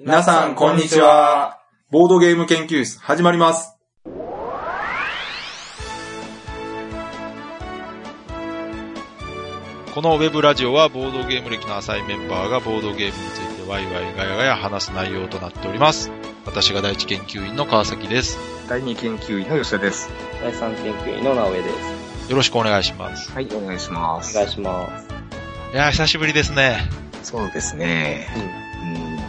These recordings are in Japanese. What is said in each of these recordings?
皆さん、こんにちは。ボードゲーム研究室、始まります。このウェブラジオはボードゲーム歴の浅いメンバーがボードゲームについてワイワイガヤガヤ話す内容となっております。私が第一研究員の川崎です。第二研究員の吉田です。第三研究員の直江です。よろしくお願いします。はい、お願いします。お願いします。いやー、久しぶりですね。そうですね。うん。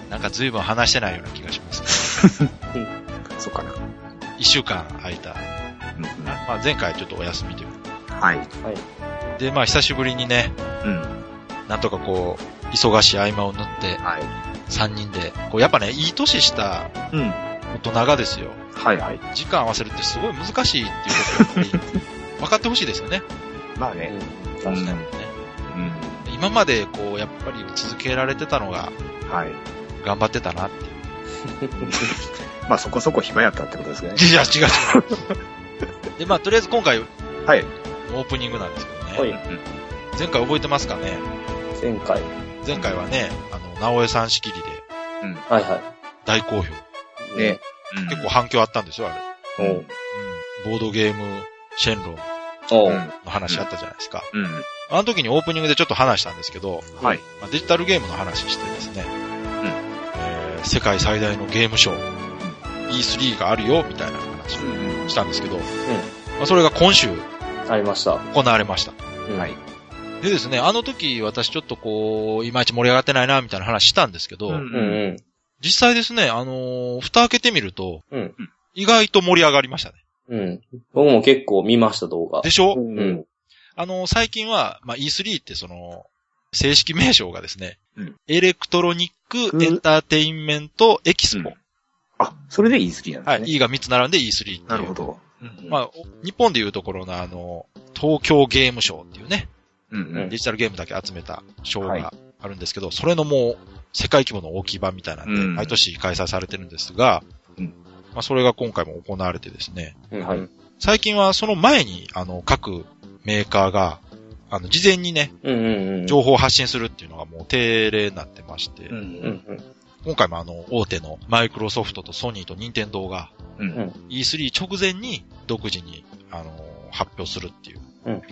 なんか随分話してないような気がします、ね。そうかな。一週間空いた。まあ前回ちょっとお休みという。はい。はい。で、まあ久しぶりにね、うん。なんとかこう、忙しい合間を縫って、はい。3人で、こうやっぱね、いい年したうん。大人がですよ、はいはい。時間合わせるってすごい難しいっていうことをやっぱり 分かってほしいですよね。まあね。確かに。うん。今までこう、やっぱり続けられてたのがはい。頑張ってたなっていう。まあそこそこ暇やったってことですね。いや、違う違う。で、まあ、とりあえず今回、はい。オープニングなんですけどね。はい。前回覚えてますかね？前回。前回はね、あの、直江さん仕切りでうん。はいは大好評。い。ね。結構反響あったんですよ、あれ。おう。うん。ボードゲーム、シェンロン。の話あったじゃないですか。うん。あの時にオープニングでちょっと話したんですけど、はい。まあ、デジタルゲームの話してですね、えー世界最大のゲームショー、E3 があるよ、みたいな話うん。をしたんですけど、まあ、それが今週ありました。行われました。うんはい。でですね、あの時私ちょっとこう、いまいち盛り上がってないな、みたいな話したんですけど、うんうんうん。実際ですね、あのー蓋開けてみると、うん意外と盛り上がりましたね。うん。僕も結構見ました、動画で。しょ、う。うんん。あのー最近は、まあ、E3 ってその、正式名称がですね、うん Electronic Entertainment Expo。うんあ、それで E3 なんはい、ですね。E が3つ並んで E3 っていう。なるほど。まあ、お日本でいうところのあの、東京ゲームショーっていうね、うんうんデジタルゲームだけ集めたショーはいがあるんですけど、それのもう、世界規模の大きい版みたいなんで、うん毎年開催されてるんですが、うんまあ、それが今回も行われてですね、うん。はい。最近はその前に、あの、各メーカーが、あの、事前にね、うんうんうん。情報を発信するっていうのがもう定例になってまして、うんうんうん。今回もあの、大手のマイクロソフトとソニーとニンテンドーがうん。うん E3 直前に独自に、あの、発表するっていう。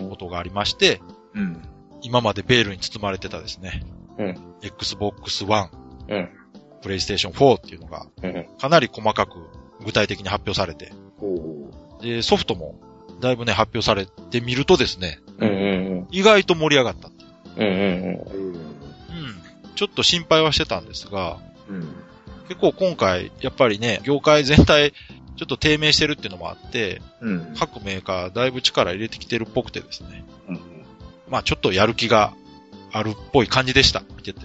ことがありまして、うん。今までベールに包まれてたですね、うん。Xbox One、うん。PlayStation 4っていうのがうん。かなり細かく具体的に発表されて。で、ソフトもだいぶね、発表されてみるとですね、うんうん意外と盛り上がった。うん。うんうんうん。ちょっと心配はしてたんですが、うん。結構今回、やっぱりね、業界全体、ちょっと低迷してるっていうのもあって、うん。各メーカーだいぶ力入れてきてるっぽくてですね。うん。まあちょっとやる気があるっぽい感じでした。見てて。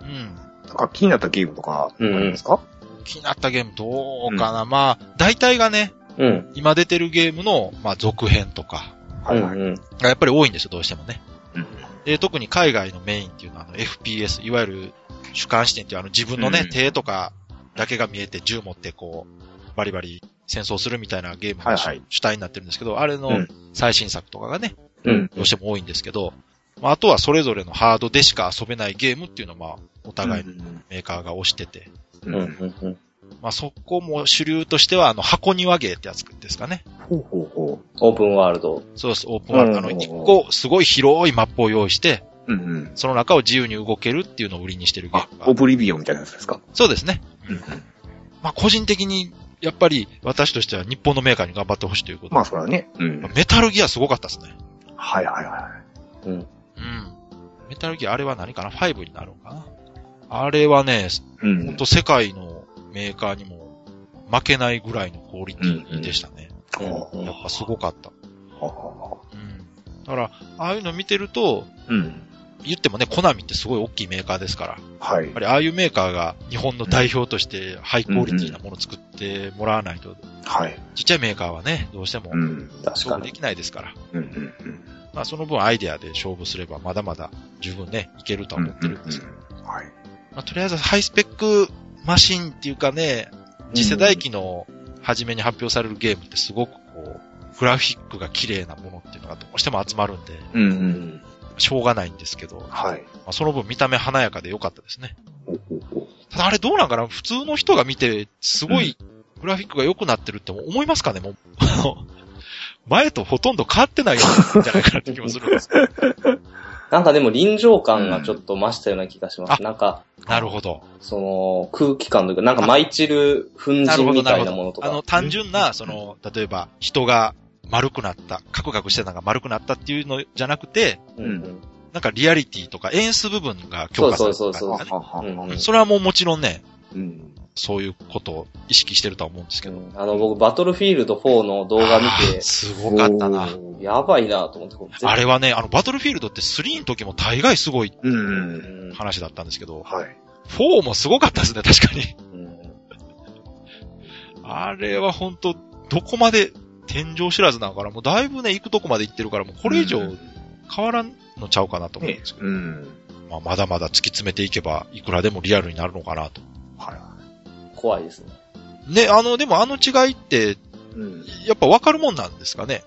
うん。なんか気になったゲームとかありますか？気になったゲームどうかな、まあ、大体がね、うん。うん。今出てるゲームの、まあ続編とか、はいはい。うん。がやっぱり多いんですよ、どうしてもね。うんで、特に海外のメインっていうのは、あの、FPS、いわゆる主観視点っていうあの自分のね、うん手とかだけが見えて銃持ってこう、バリバリ戦争するみたいなゲームが主,、体になってるんですけど、あれのうん最新作とかがね、うん。どうしても多いんですけど、まあ、あとはそれぞれのハードでしか遊べないゲームっていうのをまあ、お互いのメーカーが推してて、うん。ううんんうん。まあそこも主流としては、あの、箱庭ゲーってやつですかね。ほうほうほオープンワールド。そうです、オープンワールド。あの、うん一個、すごい広いマップを用意して、う。うんうん。その中を自由に動けるっていうのを売りにしてるゲあーム、がオブリビオンみたいなやつですか？そうですね。うん。まあ個人的に、やっぱり私としては日本のメーカーに頑張ってほしいということで。まあそれはね。うん。メタルギアすごかったですね。はいはいはうん。うん。メタルギアあれは何かな ?5 になるのかな？あれはね、い。うん。ほんと世界のメーカーにも負けないぐらいのクオリティでしたね。ほうほうやっぱすごかった。ほうん。だから、ああいうの見てると、ううん。言ってもね、コナミってすごい大きいメーカーですから、やはいっぱ。りああいうメーカーが日本の代表としてハイクオリティなものを作ってもらわないと、はい。ちっちゃいメーカーはね、どうしてもう。勝負できないですから。うんうんうん。まあその分アイデアで勝負すればまだまだ十分ね、いけるとは思ってるんですけど。はい。まあとりあえずハイスペックマシンっていうかね、次世代機の初めに発表されるゲームってすごくこう、グラフィックが綺麗なものっていうのがどうしても集まるんで、うんうん。しょうがないんですけど、まはい。あ、その分見た目華やかで良かったですね。ただあれどうなんかな？普通の人が見て、すごいグラフィックが良くなってるって思いますかね？もう。前とほとんど変わってないんじゃないかなって気もするんですけど。なんかでも臨場感がちょっと増したような気がします。うんなんか、なるほど。その、空気感というか、なんか舞い散る粉塵みた。いなものとか。あの、単純な、その、例えば、人が丸くなった、カクカクしてたのが丸くなったっていうのじゃなくて、うんうん。なんかリアリティとか演出部分が強化されてそうそうそうる感じがね。ははうんうんそれはもうもちろんね、うん。そういうことを意識してるとは思うんですけど。うんあの、僕、バトルフィールド4の動画見て、すごかったな。やばいなと思ってあれはね、あの、バトルフィールドって3の時も大概すごい話だったんですけど、はい。4もすごかったですね、確かに。うんあれは本当どこまで天井知らずなのかなもうだいぶね、行くとこまで行ってるから、もうこれ以上うん変わらんのちゃうかなと思うんねですけど、うん。まあ、まだまだ突き詰めていけば、いくらでもリアルになるのかなと。は怖いですね。ね、あの、でもあの違いって、い。うん。やっぱわかるもんなんですかね？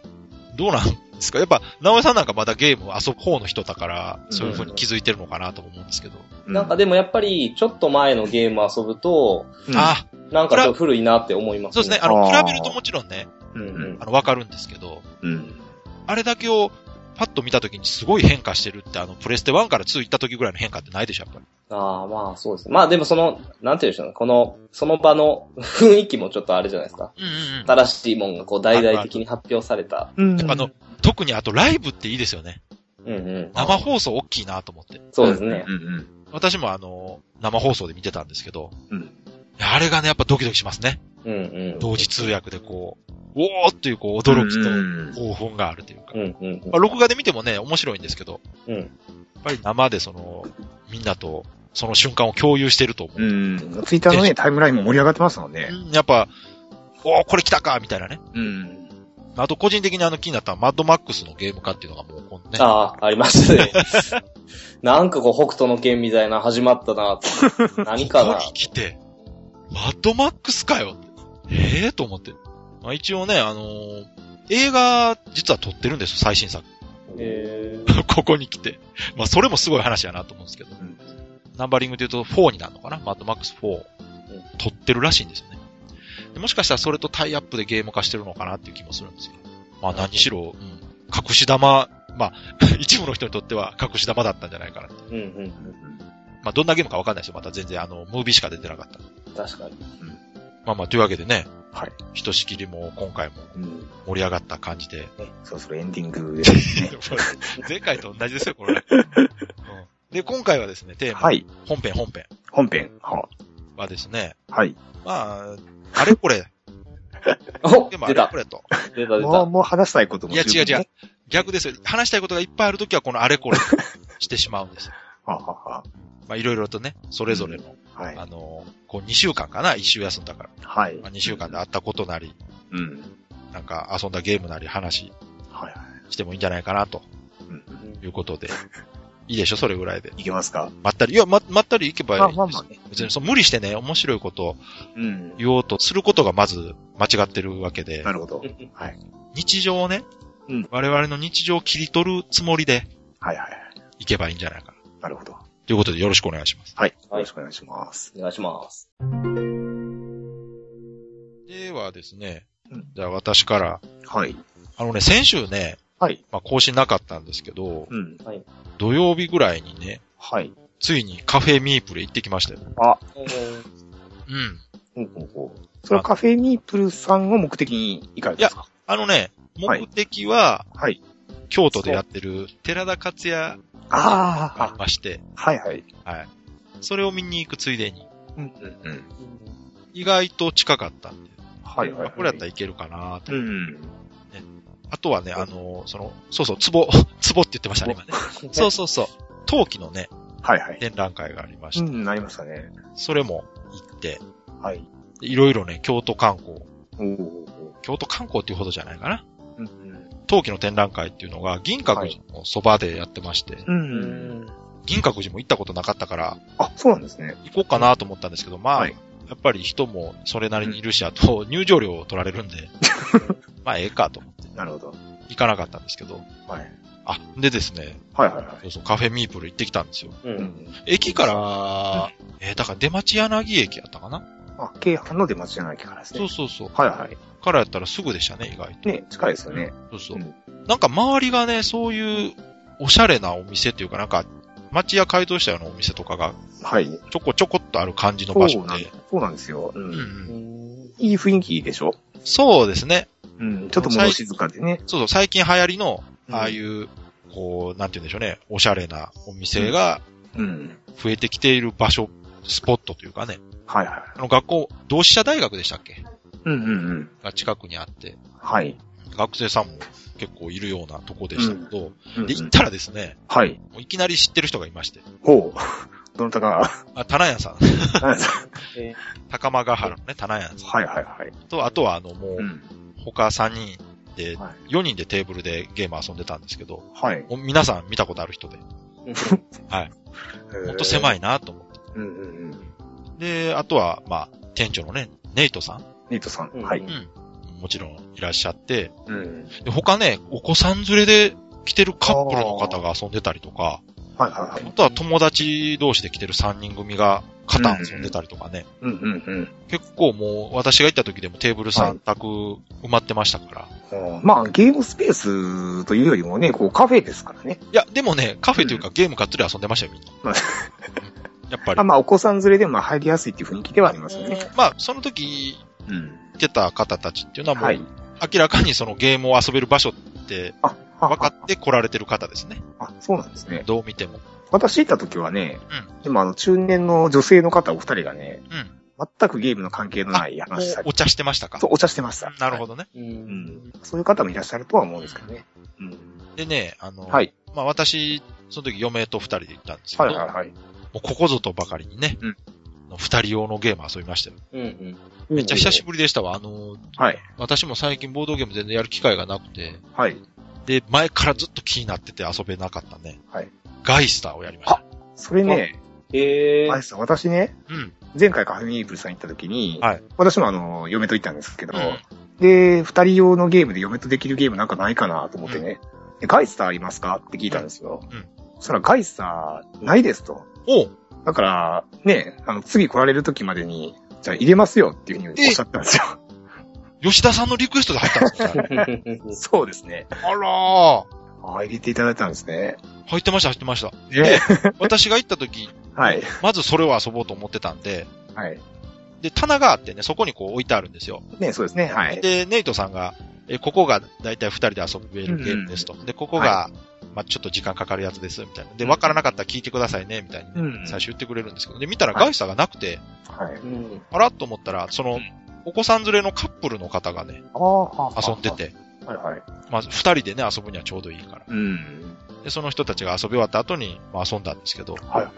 どうなんですか？やっぱ、直江さんなんかまだゲーム遊ぶ方の人だから、そういう風に気づいてるのかなと思うんですけど。なんかでもやっぱり、ちょっと前のゲーム遊ぶと、うん、あ、なんかちょっと古いなって思いますそうですね。あの、比べるともちろんね、うんうんあの、わかるんですけど、うん。あれだけをパッと見たときにすごい変化してるって、あの、プレステ1から2行った時ぐらいの変化ってないでしょ、やっぱり。ああ、まあそうですね。まあでもその、なんていうんでしょうね。この、その場の雰囲気もちょっとあれじゃないですか。うんうんうん。新しいもんがこう大々的に発表された。うん。あの、特にあとライブっていいですよね。うんうん。生放送大きいなと思って。そうですねう。ん。私もあの、生放送で見てたんですけど、うん。あれがね、やっぱドキドキしますね。うんうん。同時通訳でこう、おーっていうこう、驚きうんと興奮があるというか。うんうんまあ、録画で見てもね、面白いんですけど、うん。うん。やっぱり生でその、みんなとその瞬間を共有してると思う。うん。ツイッターのね、タイムラインも盛り上がってますもんね。うんやっぱ、おーこれ来たかみたいなね。うん。あと個人的にあの気になったのはマッドマックスのゲーム化っていうのがもうこのね。ああ、ありますね。なんかこう、北斗の剣みたいな始まったな 何かなここに来て、マッドマックスかよええと思って。まあ、一応ね、あのー映画、実は撮ってるんですよ、最新作。え ここに来て。まあ、それもすごい話やなと思うんですけど。んナンバリングで言うと4になるのかな？マッドマックス4。撮ってるらしいんですよね。でもしかしたらそれとタイアップでゲーム化してるのかなっていう気もするんですけど。まあ何しろ、うん、隠し玉、まあ、一部の人にとっては隠し玉だったんじゃないかなって。ー、うんうん。まあどんなゲームかわかんないですよ。また全然あの、ムービーしか出てなかった。確かに。まあまあ、というわけでね、はい。ひとしきりも今回もうん。盛り上がった感じで。ね、そろそろエンディングですね。前回と同じですよ、これ、うんで、今回はですね、テーマ、はい。本編本編本編。ははですね、はい。まあ、あれこれ、おでもあれこれと。出た出もう、た。もう話したいこともいや違う違う。逆ですよ。話したいことがいっぱいあるときはこのあれこれしてしまうんですよ。ははは。まあいろいろとね、それぞれの、はい。あの、こう2週間かな、1週休んだから。はいまあ、。2週間であったことなり、うん。なんか遊んだゲームなり話はいはい。してもいいんじゃないかなとうん。いうことで。いいでしょ、それぐらいで。いけますか？まったり、いや、ま、まったりいけばいいまあ。まあまあね。別にそう無理してね、面白いことをうん。言おうとすることがまず間違ってるわけでな、るほど。はい。日常をね、うん我々の日常を切り取るつもりではいはいはい。いけばいいんじゃないかな。なるほど。ということでよろしくお願いします。はい。よはいろしくお願いします。お願いします。ではですねうん、じゃあ私から、はい。あのね、先週ね、はい。まあ更新なかったんですけど、うん。土曜日ぐらいにね、はい。ついにカフェミープル行ってきましたよ。あ、うん。ほうほうほう。それはカフェミープルさんを目的に行かれたんですか？あのね、はい目的は、はい。京都でやってる寺田克也があありまして、あ、はいはい。はい。それを見に行くついでに、うんうんうん。意外と近かったんで、はいはい、はい。これやったらいけるかなと。うん。あとはね、あの、その、そうそう、壺、壺って言ってましたね、今ね。そうそうそう。陶器のね、はいはい。展覧会がありまして、うん、なりましたね。それも行って、はい。でいろいろね、京都観光、おお。京都観光っていうほどじゃないかな。陶器の展覧会っていうのが銀閣寺のそばでやってまして、う。うんん。銀閣寺も行ったことなかったから、あ、そうなんですね。行こうかなと思ったんですけど、まあ、はいやっぱり人もそれなりにいるし、あと入場料を取られるんで、まあええかと思ってなるほど。行かなかったんですけど、はい。あ、でですね、はいはいはい。そうそう、カフェミープル行ってきたんですよ。う。うんん。駅から、えーだから出町柳駅やったかな？あ、京阪の出町じゃないからですね。そうそうそう。はいはい。からやったらすぐでしたね、意外と。ね、近いですよね。そうそう。うんなんか周りがね、そういうおしゃれなお店っていうかなんか、街屋改造したようなお店とかがはい。ちょこちょこっとある感じの場所そうなんで。そうなんですよ。う。うんうんうんいい雰囲気でしょ？そうですね。うん。ちょっと物静かでね。そうそう、最近流行りの、うんああいう、こう、なんて言うんでしょうね、おしゃれなお店がうん。増えてきている場所、スポットというかね。はいはい。あの学校、同志社大学でしたっけ？うんうんうん。が近くにあって、はい。学生さんも結構いるようなとこでしたけど、うんで、行ったらですね、はい。もういきなり知ってる人がいまして、ほう。どなたか。あ、棚屋さん、はいえ高間ヶ原のね、棚屋さんはいはい。と、あとはあの、もう、うん。他3人で、は4人でテーブルでゲーム遊んでたんですけど、はい。もう皆さん見たことある人で、ほんと狭い。いなと思って。うんうんうん。で、あとは、まあ、店長のね、ネイトさん、ニートさん。うんはい。うん、もちろんいらっしゃって、うん。で他ね、お子さん連れで来てるカップルの方が遊んでたりとか、はいはいはい。あとは友達同士で来てる3人組が肩遊んでたりとかね、うんうんうん。結構もう私が行った時でもテーブル3択埋まってましたから、うんまあ、ゲームスペースというよりもね、こうカフェですからね。いや、でもね、カフェというかゲームがっつり遊んでましたよ、みんな。まあやっぱりあ。まあ、お子さん連れでも入りやすいっていう雰囲気ではありますよね。まあ、その時うん。来てた方たちっていうのはもう、はい。明らかにそのゲームを遊べる場所って分かって来られてる方ですね。あ、そうなんですね。どう見ても。私行った時はね、今あの、中年の女性の方お二人がね、うん。全くゲームの関係のない話されお茶してましたか？そう、お茶してました。なるほどね。う。うんん。そういう方もいらっしゃるとは思うんですけどね。うん。でね、あの、はい。まあ私、その時嫁と二人で行ったんですけど、はいはいはい。もうここぞとばかりにね、うん二人用のゲーム遊びましたよ。うんうん。めっちゃ久しぶりでしたわ。あの、はい。私も最近ボードゲーム全然やる機会がなくて、はい。で、前からずっと気になってて遊べなかったね。はい。ガイスターをやりました。それね、へえあれ。さ、私ね、うん。前回カフェミープルさん行った時に、はい私もあの、嫁と行ったんですけど、うんで、二人用のゲームで嫁とできるゲームなんかないかなと思ってね、でガイスターありますか？って聞いたんですよ。うんそしたらガイスターないですと。おうだから、ね、あの、次来られる時までに、じゃあ入れますよっていうふうにおっしゃったんですよ。吉田さんのリクエストで入ったんですか？そうですね。あらー。ああ、入れていただいたんですね。入ってました、入ってました。で、私が行った時、はい。まずそれを遊ぼうと思ってたんで、はい。で、棚があってね、そこにこう置いてあるんですよ。ね、そうですね。はい。で、ネイトさんが、え、ここがだいたい二人で遊べるゲームですと。で、ここが、まあちょっと時間かかるやつです、みたいな。で、うんわからなかったら聞いてくださいね、みたいにね、うん最初言ってくれるんですけど、で、見たらはいガイスターがなくて、はい。うん。あらと思ったら、そのうん、お子さん連れのカップルの方がね、遊んで。て、はいはい。まあ二人でね、遊ぶにはちょうどいいから。うん。で、その人たちが遊び終わった後に、まあ遊んだんですけど、はいはいはい。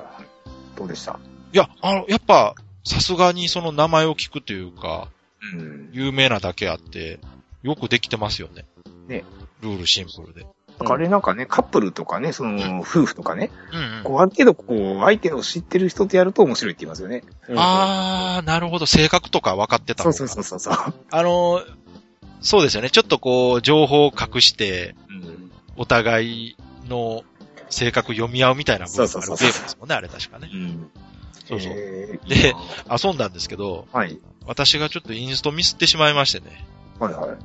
どうでした？いや、あの、やっぱ、さすがにその名前を聞くというか、うん。有名なだけあって、よくできてますよね。ね。ルールシンプルで。あれなんかね、カップルとかね、その、夫婦とかね、うんうん。こう、ある程度こう、相手を知ってる人とやると面白いって言いますよね。あー、なるほど。性格とか分かってたそうそうそうそうそう。あのー、そうですよね。ちょっとこう、情報を隠して、うん。お互いの性格読み合うみたいな部分があるゲームですもんね、あれ確かね。うん。そうそうえーで、遊んだんですけど、はい。私がちょっとインストミスってしまいましてね。はいはい。うん。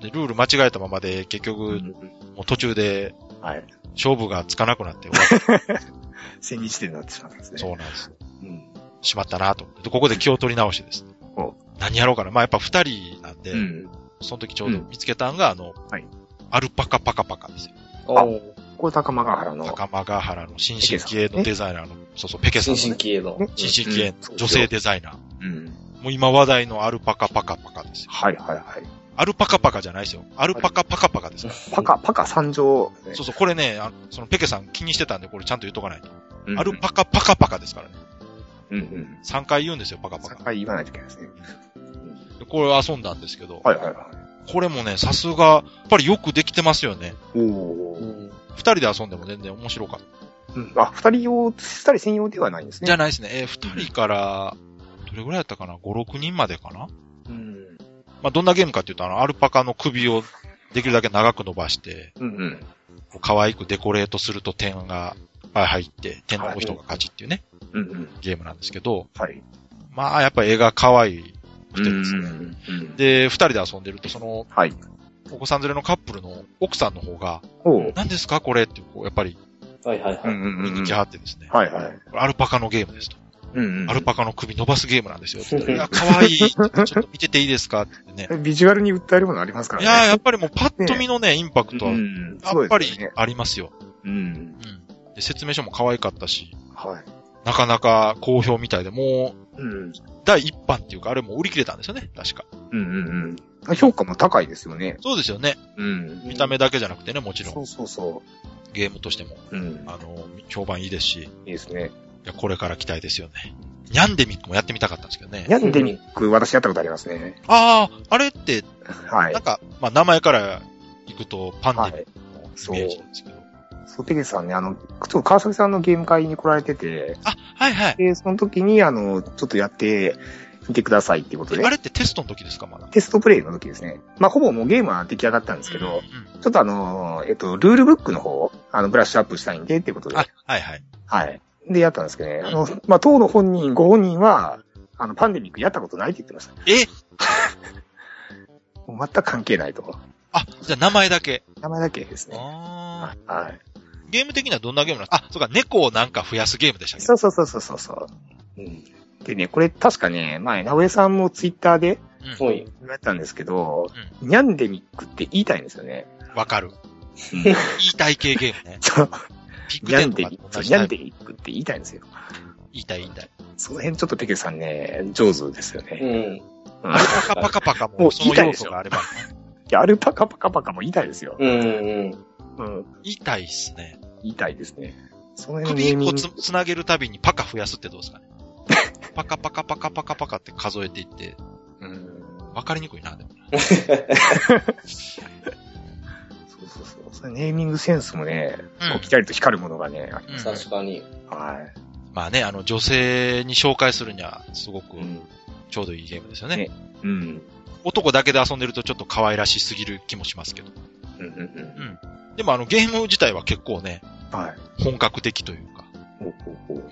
で、ルール間違えたままで、結局、うんもう途中ではい。勝負がつかなくなって終わっ千日点になってしまったんですた。ね。そうなんです。うん。しまったなとここで気を取り直してですねお。何やろうかな。まあやっぱ二人なんで、うん。その時ちょうど見つけたんが、あの、はいアルパカパカパカですよ。おーこれ高間ヶ原の。高間ヶ原の新進気鋭のデザイナーの、そうそう、ペケさん新進気鋭の。ね新進気鋭うんの女性デザイナー。うん。もう今話題のアルパカパカパカですよ。はいはいはい。アルパカパカじゃないですよ。アルパカパカパカですよ。パカ、パカ三乗。そうそう、これね、あそのペケさん気にしてたんで、これちゃんと言っとかないと。うんアルパカパカパカですからね。うんうん。3回言うんですよ、パカパ3カ。回言わないといけないですね。でこれ遊んだんですけど、はいはいはこれもね、さすが、やっぱりよくできてますよね。い。おうー。ん。二人で遊んでも全然面白かった。うん。あ、二人用、二人専用ではないんですね。じゃないですね。えー二人から、どれぐらいやったかな ?5、6人までかな？うん。まあ、どんなゲームかっていうと、あの、アルパカの首をできるだけ長く伸ばして、うんうん。可愛くデコレートすると点が入って、点の人が勝ちっていうね、うんうん。ゲームなんですけど、はい。まあやっぱ絵が可愛いくてですね。うんうん。で、二人で遊んでると、その、はい。お子さん連れのカップルの奥さんの方が。何ですかこれって、こう、やっぱりはいはいはい。うんうんうん。人気あってですね。はいはい。アルパカのゲームですと。うんうん。アルパカの首伸ばすゲームなんですよ。いや、可愛い。ちょっと見てていいですか？ってね。ビジュアルに訴えるものありますからね。いやー、やっぱりもうパッと見のね、インパクトは、やん。っぱりありますよ。うん。うん。で説明書も可愛かったし、はい。なかなか好評みたいで、もう、うん。第一版っていうか、あれもう売り切れたんですよね、確か。うんうんうん。評価も高いですよね。そうですよね。うん。見た目だけじゃなくてね、もちろん、そうそうそゲームとしても、う。うん。あの、評判いいですし、いいいですね。や、これから期待ですよね。ニャンデミックもやってみたかったんですけどね。ヤンデミック、私やったことありますね。ああ、あれって、はいなん。か、まあ、名前から行くと、パンデミはい。ックのイメージなんですけど。そう、ペゲさんね、あの、ちょっと川崎さんのゲーム会に来られてて、あ、はいはい。で、その時に、あの、ちょっとやってみてくださいっていうことであ、れってテストの時ですか、まだ？テストプレイの時ですね。まあ、ほぼもうゲームは出来上がったんですけど、うんうんちょっとあの、えっと、ルールブックの方を、あの、ブラッシュアップしたいんでっていうことで、あ、はいはい。はい。で、やったんですけどね、あの、まあ、当の本人、ご本人は、あの、パンデミックやったことないって言ってました。え？もう全く関係ないと。あ、じゃあ名前だけ。名前だけですね。あはい。ーゲーム的にはどんなゲームなん？ですかあ、そうか、猫をなんか増やすゲームでしたっけ？そうそうそうそうそうそう。うん。でね、これ確かね、前、直江さんもツイッターでうんほい。言われたんですけど、ニャンデミックって言いたいんですよね。わかる。うん言いたい系ゲームね。そう。ピックテンとかと同じタイプニャンデミックって言いたいんですよ。言いたい言いたい。その辺ちょっとペケさんね、上手ですようね。ん。うん。パカパカパカもうもその要素があれば、いや、アルパカパカパカも言いたいですよ。うんうん。うん。言いたいっすね。言いたいですね。その辺のネーミング首一個つつなげるたびにパカ増やすってどうですかね。パカパカパカパカパカって数えていって、うん。わかりにくいな、でも。そうそうそう。ネーミングセンスもね、うんこう、キラリと光るものがね、ありうん確かに。はい。まあね、あの、女性に紹介するには、すごくうん。ちょうどいいゲームですよね。ねうん。男だけで遊んでるとちょっと可愛らしすぎる気もしますけど。うんうんうん。でもあの、ゲーム自体は結構ね、はい。本格的というか、ほうほうほう。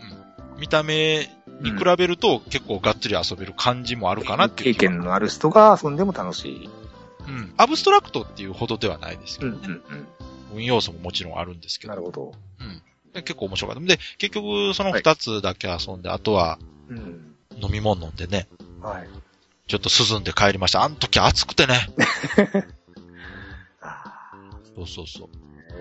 見た目に比べると結構がっつり遊べる感じもあるかなっていう経気は。験のある人が遊んでも楽しい。うん。アブストラクトっていうほどではないですけどね。うんうん。運要素ももちろんあるんですけど。なるほど。で結構面白かった。で、結局その二つだけ遊んで、あとはうん。飲み物飲んでね、はい。ちょっと涼んで帰りました。あの時暑くてね。あそうそうそう。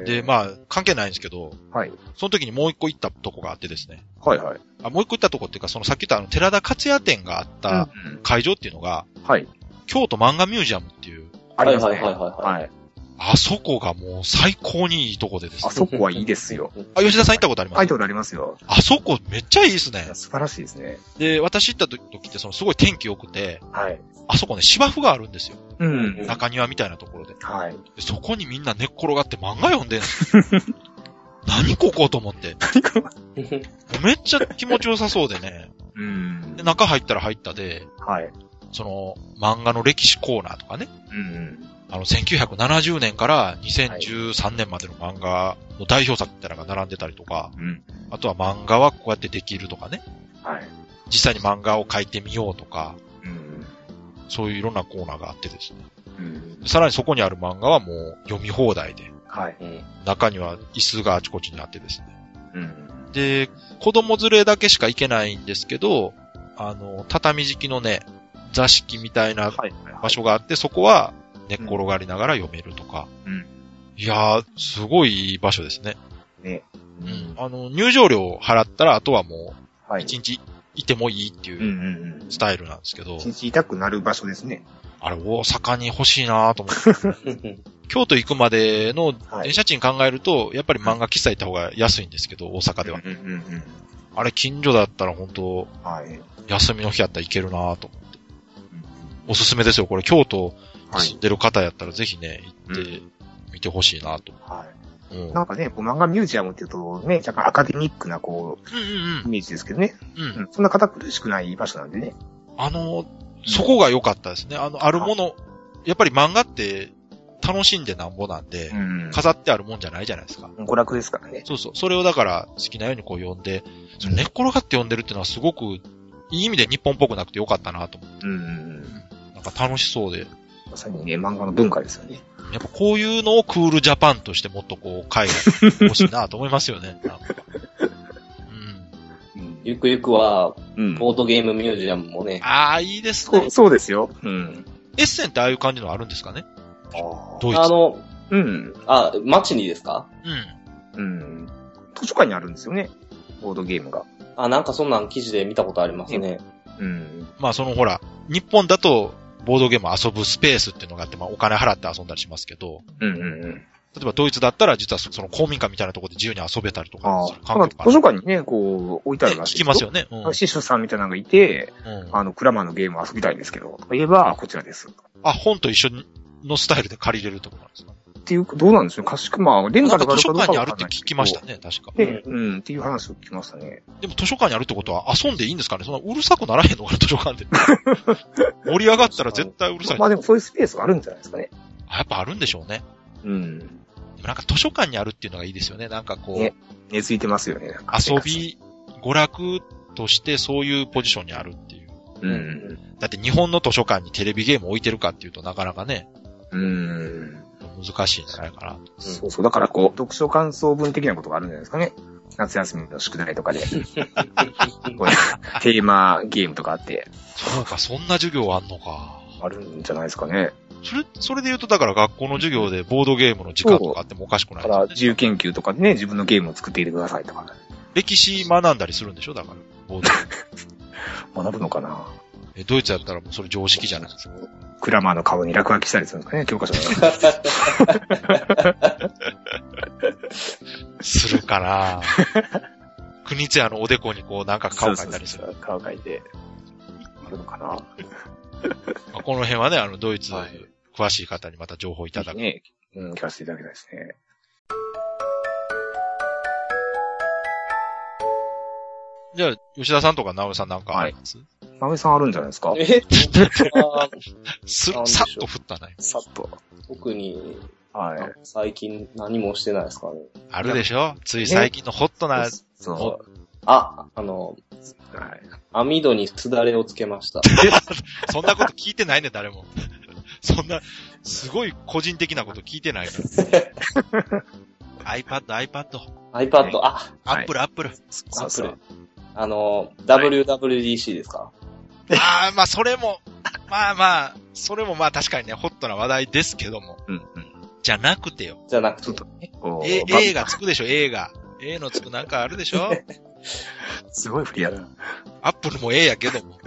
ーで、まあ、関係ないんですけど、はい。その時にもう一個行ったとこがあってですね。はいはい。あ、もう一個行ったとこっていうか、そのさっき言ったあの、寺田克也店があったうん会場っていうのが、はい。京都漫画ミュージアムっていう、ありますね。はいはいはいはいはい。あそこがもう最高にいいとこでですね。あそこはいいですよ。あ、吉田さん行ったことあります、はい、とありますよ。あそこめっちゃいいですね。素晴らしいですね。で、私行った時ってそのすごい天気良くて、はい。あそこね、芝生があるんですよ。うん。中庭みたいなところで。はい。でそこにみんな寝っ転がって漫画読んでんの。何ここと思って。めっちゃ気持ちよさそうでね。うんで、。中入ったら入ったで、はい。その、漫画の歴史コーナーとかね。うん。あの、1970年から2013年までの漫画の代表作みたいなのが並んでたりとか、うん。あとは漫画はこうやってできるとかね。はい。実際に漫画を描いてみようとか、うん。そういういろんなコーナーがあってですね。うん。さらにそこにある漫画はもう読み放題で、はい。うん中には椅子があちこちにあってですね。うん。で、子供連れだけしか行けないんですけど、あの、畳敷きのね、座敷みたいなはい。場所があって、そこは寝っ転がりながら読めるとか。うんいやー、すごいいい場所ですね。ね。うん。あの、入場料払ったら、あとはもう、はい。一日いてもいいってうんういうんうん。スタイルなんですけど、一日痛くなる場所ですね。あれ大阪に欲しいなと思って。京都行くまでのはい電車賃考えると、やっぱり漫画喫茶行った方が安いんですけど、大阪では。うんうんうん。あれ近所だったら本当はい。休みの日やったら行けるなと思って。おすすめですよ。これ京都はい住んでる方やったらぜひね、行ってうみてほしいなと。はい。うん。なんかね、こう漫画ミュージアムっていうとね、若干アカデミックなこうんうんう、イメージですけどね。うん。そんな堅苦しくない場所なんでね。あの、そこが良かったですね。あの、あるもの、やっぱり漫画って楽しんでなんぼなんで、うん。飾ってあるもんじゃないじゃないですか。娯楽ですからね。そうそう。それをだから好きなようにこう読んで、その寝っ転がって読んでるっていうのはすごくいい意味で日本っぽくなくてよかったなと思って。うん。なんか楽しそうで。まさにね、漫画の文化ですよね。やっぱこういうのをクールジャパンとしてもっとこう海外に欲しいなと思いますよね。うん。うん。ゆくゆくは、うんボードゲームミュージアムもね、ああ、いいですねそう。そうですよ。うん。エッセンってああいう感じのあるんですかね？ドイツ。あの、うん。あ、街にですか？うん。うん。図書館にあるんですよね。ボードゲームが。あ、なんかそんなん記事で見たことありますね。うん。まあそのほら、日本だとボードゲームを遊ぶスペースっていうのがあって、まあお金払って遊んだりしますけど、うんうんうん。例えばドイツだったら実はそその公民館みたいなところで自由に遊べたりとか。する環境が図書館にね、こう、置いてあるねらしい聞きますよね。うん。司書さんみたいなのがいて、うんあの、クラマーのゲームを遊びたいんですけど、とか言えば、こちらです。あ、本と一緒のスタイルで借りれるってことなんですか？っていう、どうなんでしょう貸しく、まあ、レンなんか図書館にあるって聞きましたね、確か。で、うん、っていう話を聞きましたね。でも図書館にあるってことは遊んでいいんですかね？そんなうるさくならへんのかな図書館で。盛り上がったら絶対うるさい。まあでもそういうスペースがあるんじゃないですかね。あやっぱあるんでしょうね。うん。でもなんか図書館にあるっていうのがいいですよね。なんかこう、ね根付いてますよね。遊。び、娯楽としてそういうポジションにあるっていう。うん。だって日本の図書館にテレビゲーム置いてるかっていうとなかなかね、うん。難しいんじゃないかな。そうそう。だからこう、読書感想文的なことがあるんじゃないですかね。夏休みの宿題とかで。こうテーマゲームとかあって、そうか、そんな授業あんのか。あるんじゃないですかね。それ、それで言うとだから学校の授業でボードゲームの時間とかあってもおかしくない。だから、自由研究とかでね、自分のゲームを作っていてくださいとか、歴史学んだりするんでしょだから。ボードゲーム 学ぶのかな。えドイツやったらもうそれ常識じゃないですか。クラマーの顔に落書きしたりするんですかね、教科書の。するかな国津屋のおでこにこうなんか顔描いたりする。そうそうそう顔描いて。あるのかな。まあこの辺はね、あの、ドイツはい詳しい方にまた情報いただく。ね。うん、聞かせていただきたいですね。じゃあ、吉田さんとか直江さんなんかあります、なべさんあるんじゃないですか？えあすなんでしょうさっと振ったね。さっと。特に、はい。最近何もしてないですかね？あるでしょ？つい最近のホットな、そあ、あの、う。はい。網戸にすだれをつけました。そんなこと聞いてないね、誰も。そんな、すごい個人的なこと聞いてないから。iPad、iPad、iPad、あ、はい Apple、Apple。そうそう。あの、WWDC ですか？ああ、まあそれも、まあまあ、それもまあ確かにね、ホットな話題ですけども。うん、うん。じゃなくてよ。じゃなくてえ、ま A がつくでしょ、A が。A のつくなんかあるでしょ？すごい振りやな。アップルも A やけども。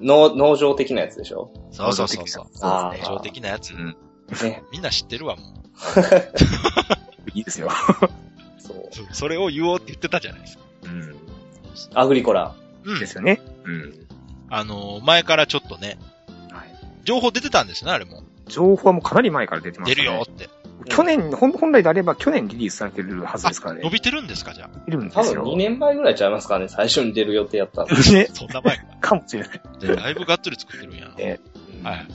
農農場的なやつでしょ？そうそうそうそう。あ異常的なやつ。うん。ね。みんな知ってるわ、もう。いいですよ。そう。そうそれを言おうって言ってたじゃないですか。うん。アグリコラ。うんで。すよね。うん。あのー、前からちょっとね、はい。情報出てたんですね、あれも。情報はもうかなり前から出てますね。出るよって。去年、本本来であれば去年リリースされてるはずですからね。伸びてるんですか、じゃいるんで多分すよ。2年前ぐらいちゃいますかね。最初に出る予定やったんで。ねあ。そんな前か。かもしれない。だいぶがっつり作ってるんや。えはい。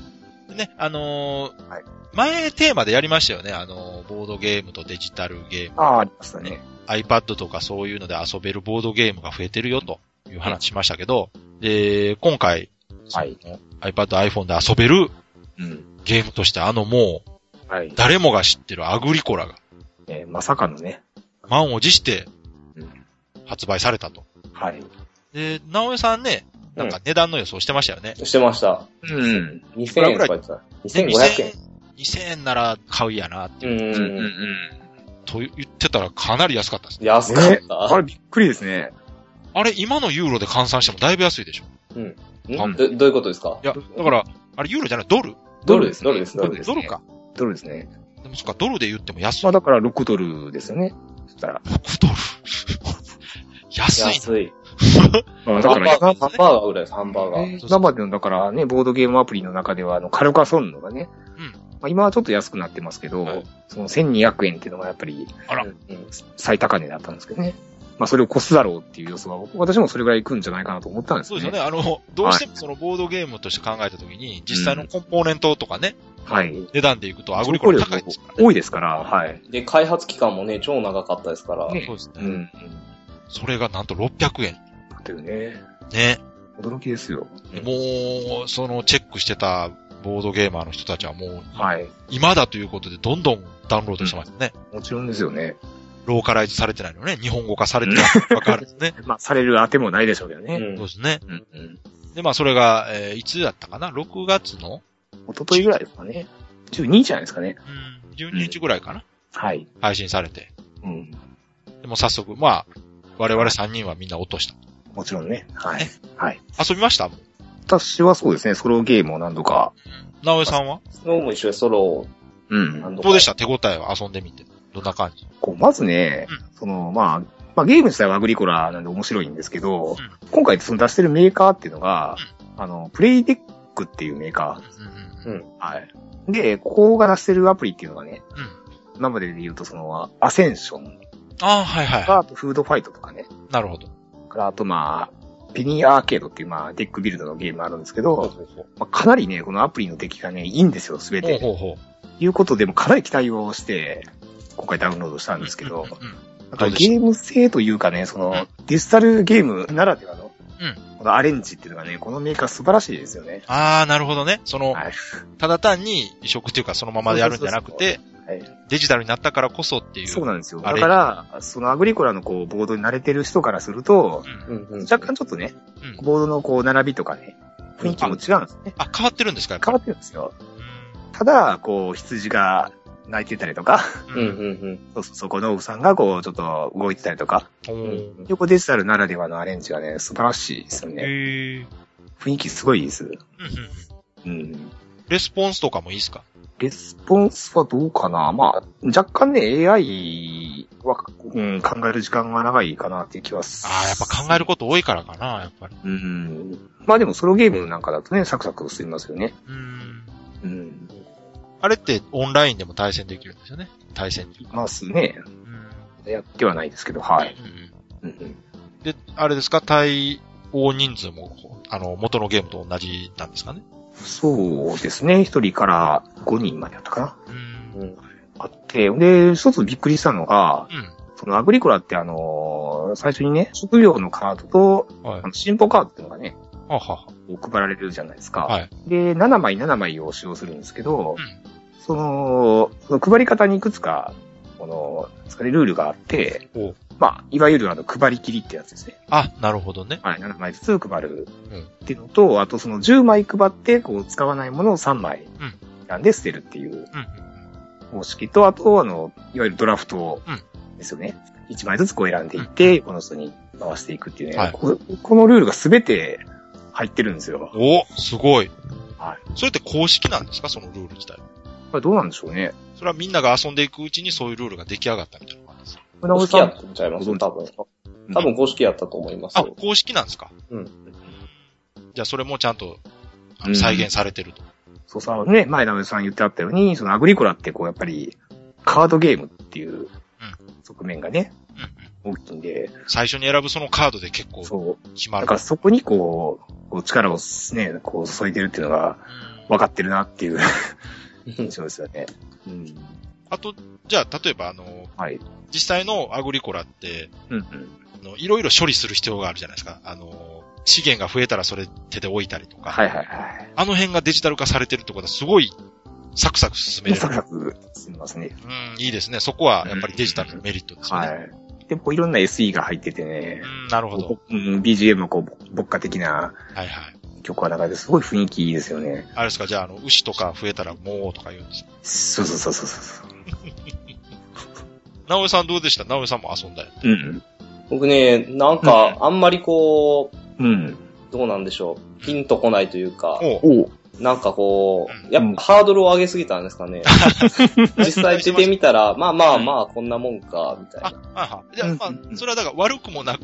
でね、あのーはい前テーマでやりましたよね。あのーボードゲームとデジタルゲーム。ああ、ありましたね。iPad とかそういうので遊べるボードゲームが増えてるよという話しましたけど、で、今回、はい iPad、iPhone で遊べるうん。ゲームとしてあのもう、はい。誰もが知ってるアグリコラがえーまさかのね。満を持してうん。発売されたと。はい。で、直江さんね、なんか値段の予想してましたよね。してました。うん。2000円とか言ってた。2500円。2000円なら買うやなって、うんうんうん。うん。と言ってたらかなり安かったです。安かっねた。あれびっくりですね。あれ、今のユーロで換算してもだいぶ安いでしょ。んうんどどういうことですか？いや、だから、あれユーロじゃない、ドルドルです、ドルです、ドルですドルか。ドルですね。でもそっか、ドルで言っても安い。まあだから6ドルですよね。そしたら。6ドル。安いな。安い。まあだから、ハンバーガー、ハンバーガーぐらいです、ハンバーガー。生での、だからね、ボードゲームアプリの中では、あの、カルカソンヌがね、うんまあ、今はちょっと安くなってますけど、はいその1200円っていうのがやっぱりあらうんうん最高値だったんですけどね。まあそれを越すだろうっていう予想は、私もそれぐらい行くんじゃないかなと思ったんですよね。そうですよね。あの、どうしてもそのボードゲームとして考えたときに、実際のコンポーネントとかね、はい。値段でいくとアグリコラ高いですからね。多いですから、はい。で、開発期間もね、超長かったですから。ねそうですね。うん。それがなんと600円。だってね、ね。驚きですよ。もう、そのチェックしてたボードゲーマーの人たちはもう、はい。今だということでどんどんダウンロードしてますね。もちろんですよね。ローカライズされてないのね。日本語化されてないわかるんですね。まあ、されるあてもないでしょうけどね。うんそうですね。うん。うん。で、まあそれが、えーいつだったかな ?6 月の、一昨日ぐらいですかね。12じゃないですかね。うん、12日ぐらいかな、はい。配信されて。うん。でも早速、まあ、我々3人はみんな落とした。もちろんね。はい。はい。遊びました？私はそうですね、ソロゲームを何度か。直江さんは？スノーも一緒でソロをうん。どうでした？手応えは遊んでみて。どんな感じ？こう、まずね、うその、まあ、まあ、ゲーム自体はアグリコラなんで面白いんですけど、うん今回その出してるメーカーっていうのが、あの、 Playdek っていうメーカうんうんうん。ー。はい。で、ここが出してるアプリっていうのがね、うん。今までで言うとその、 Ascension ああ、はいはいあとフードファイトとかね。い。なるほど。からあとまあ、 Penny Arcade っていうまあ、デックビルドのゲームあるんですけど、まあ、かなりね、このアプリの出来がね、いいんですよ、すべほうて。ほうほいうことでもかなり期待をして、今回ダウンロードしたんですけど、うん。なんかゲーム性というかね、その、デジタルゲームならではの、うんこのアレンジっていうのがね、このメーカー素晴らしいですよね。ああ、なるほどね。その、はい。ただ単に移植っていうかそのままでやるんじゃなくて、はい、デジタルになったからこそっていう。そうなんですよ。だから、そのアグリコラのこう、ボードに慣れてる人からすると、うんうんうん。若干ちょっとね、うんボードのこう、並びとかね、雰囲気も違うんですね。あ、変わってるんですか変り？わってるんですよ。ただ、こう、羊が泣いてたりとか、う。うんんうんうん。そうそう、そこのおさんがこう、ちょっと動いてたりとか、おー横デジタルならではのアレンジがね、素晴らしいですよね。へえ。雰囲気すごいです。うんうんうん。レスポンスとかもいいですか？レスポンスはどうかな？まあ、若干ね、AI は、うん、考える時間が長いかなっていう気はすああ、やっぱ考えること多いからかな、やっぱり。うん。まあでもソロゲームなんかだとね、サクサク進みますよね。うん。うん。あれってオンラインでも対戦できるんですよね？対戦っていうか。ますね。うん。やってはないですけど、はい。うん、で、あれですか？対応人数も、あの、元のゲームと同じなんですかね？そうですね。一人から5人までやったかな。うん。うん。あって、で、一つびっくりしたのが、うん。そのアグリコラってあのー最初にね、職業のカードと、はいあ。の進歩カードっていうのがね、ははは。配られるじゃないですか。はい。で、7枚7枚を使用するんですけど、うんその、その配り方にいくつか、この、それルールがあってまあ、いわゆるあの、配り切りってやつですね。あ、なるほどね。はい、7枚ずつ配るうんっていうのと、あとその10枚配って、こう、使わないものを3枚うん選んで捨てるっていううん。うん方式と、あと、あの、いわゆるドラフトうんですよね。1枚ずつこう選んでいって、この人に回していくっていうね、はいここのルールが全て入ってるんですよ。おすごい。はい。それって公式なんですか？そのルール自体。これどうなんでしょうね。それはみんなが遊んでいくうちにそういうルールが出来上がったみたいな感じですか？公式やったんちゃいます？多分。多分公式やったと思いますあ、よ。公式なんですか？うん。じゃあそれもちゃんとあうんの再現されてると。そうさ、ね、前田さん言ってあったように、そのアグリコラってこう、やっぱり、カードゲームっていう側面がね、うんうん大きいんで、最初に選ぶそのカードで結構そう。決まる。だからそこにこう、こう力をね、こう注いでるっていうのがうん分かってるなっていう印象ですよね。うん。あと、じゃあ、例えば、あの、はい。実際のアグリコラって、うんうん。あのいろいろ処理する必要があるじゃないですか。あの、資源が増えたらそれ手で置いたりとか。はいはいはい。あの辺がデジタル化されてるってことはすごいサクサク進めれる。サクサク進みますね。うん、いいですね。そこはやっぱりデジタルのメリットですよね。はい。で、こういろんな SE が入っててね、うん、なるほど。うん BGM もこう、牧歌的なはいはい。曲が流れてすごい雰囲気いいですよね。あれですか、じゃあ、あの、牛とか増えたらもうとか言うんです。そうそうそうそうそう。直江さんどうでした？直江さんも遊んだよ。うん。僕ね、なんか、あんまりこう、うん。どうなんでしょう。ピンとこないというか、おうなんかこうやっぱハードルを上げすぎたんですかね。実際出てみたら、まあまあまあ、こんなもんか、みたいあな。、はいはい。じゃあ、まあ、それはだから悪くもなく、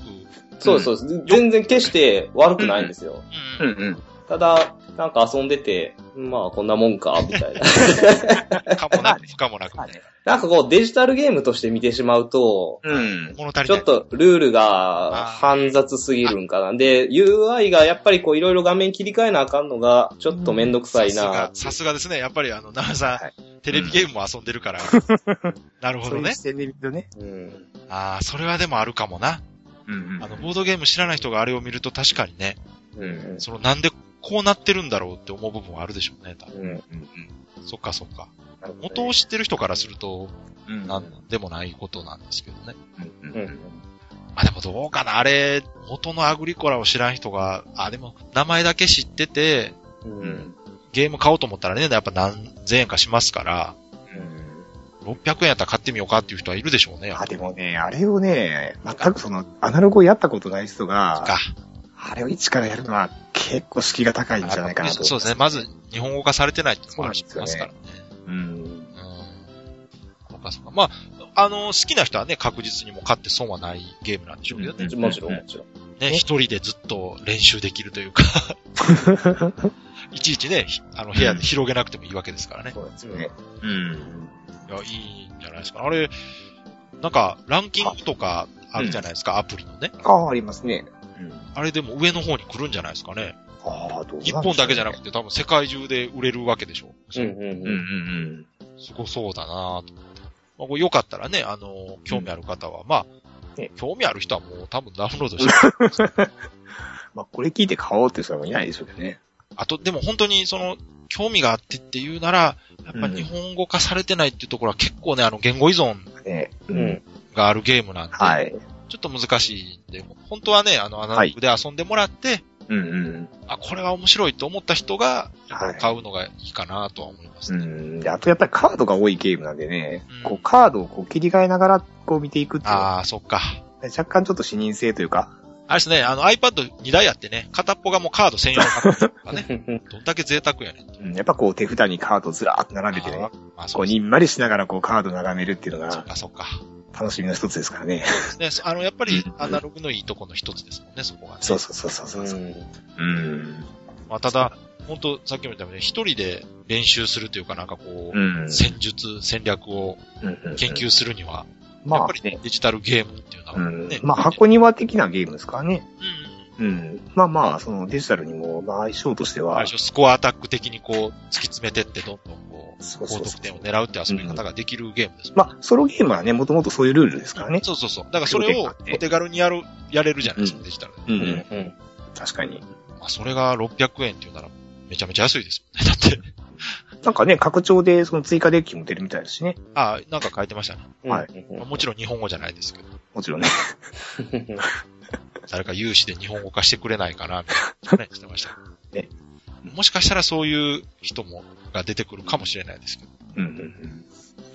そうです、そうです。全然決して悪くないんですよ。う。うんんうん。ただ、なんか遊んでて、まあこんなもんか、みたいな。かもなく、不可もなく。なんかこうデジタルゲームとして見てしまうと、うん。物足りない。ちょっとルールが煩雑すぎるんかな。で、UI がやっぱりこういろいろ画面切り替えなあかんのが、ちょっとめんどくさいなさすが。さすがですね。やっぱりあの、奈良さん、はいテレビゲームも遊んでるから。なるほどね。そうね。うん。ああ、それはでもあるかもな。うんあの、ボードゲーム知らない人があれを見ると確かにね、うん。そのなんでこうなってるんだろうって思う部分はあるでしょうね。多分うん。うんそっかそっか。元を知ってる人からすると、うん。なんでもないことなんですけどね。うんうんうん。まあでもどうかなあれ、元のアグリコラを知らん人が、あ、でも名前だけ知ってて、う。うんん。ゲーム買おうと思ったらね、やっぱ何千円かしますから、600円やったら買ってみようかっていう人はいるでしょうね。あ、でもね、あれをね、全くその、アナログをやったことない人が、か。あれを一からやるのは結構敷居が高いんじゃないかなと。そうですね。まず、日本語化されてないっていうのもあるしそうなんですよねますからね。うん。うん。そうかそうか。まあ、あの、好きな人はね、確実にもう買って損はないゲームなんでしょうけどね。うんもちろん、もちろん。ね、一人でずっと練習できるというか、いちいちね、ひあの、部屋で広げなくてもいいわけですからね。そうですよね。うん。いや、いいんじゃないですか。あれ、なんか、ランキングとかあるじゃないですか、アプリのね。ああ、ありますね。うん。あれでも上の方に来るんじゃないですかね。ああ、どう日本だけじゃなくて。て多分世界中で売れるわけでしょ。うんうんうんうんうん。すごそうだなぁと思って。まあ、これよかったらね、あの、興味ある方は、まあ、ね興味ある人はもう多分ダウンロードして、まあ、これ聞いて買おうって人もいないでしょうけどね。あと、でも本当にその、興味があってっていうなら、やっぱ日本語化されてないっていうところは結構ね、あの、言語依存ね。ううん。。があるゲームなんで、はい。ちょっと難しいんで、本当はね、あの、アナログで遊んでもらって、うんうん。あ、これは面白いと思った人が、はい買うのがいいかなとは思いますね。うん。で、あとやっぱりカードが多いゲームなんでね、うんこうカードをこう切り替えながらこう見ていくっていうああ、そっか。若干ちょっと視認性というか、あれですね、あの iPad2 台あってね、片っぽがもうカード専用のカードとかね、どんだけ贅沢やねんと。うん、やっぱこう手札にカードをずらーっと並べてね、まあ、そうこにんまりしながらこうカードを眺めるっていうのがそっかそっか。楽しみの一つですからね。そうですね。あの、やっぱりうんアナログのいいとこの一つですもんね、そこがね。そうそうそうそうそう。うんうん。まあ、ただ、本当さっきも言ったように、一人で練習するというかなんかこう、うん。戦術、戦略をうん研究するには、やまあっぱりね。デジタルゲームっていうのはうんね。。まあ箱庭的なゲームですからね。うん。うん。まあまあ、そのデジタルにも、まあ相性としてはあれで、しょスコアアタック的にこう、突き詰めてって、どんどん高得点を狙うって遊び方ができるゲームですもんまあ、ソロゲームはね、もともとそういうルールですからね。そうそうそう。だからそれをお手軽にやる、やれるじゃないですか、デジタルで。うんうん。うん。確かに。まあ、それが600円っていうなら、めちゃめちゃ安いですもんね。だって。なんかね、拡張でその追加デッキも出るみたいですしね。あなんか書いてましたね。はいまあもちろん日本語じゃないですけど。もちろんね。誰か有志で日本語化してくれないかな、みたいなね、してました。ねもしかしたらそういう人も、が出てくるかもしれないですけど。うんうん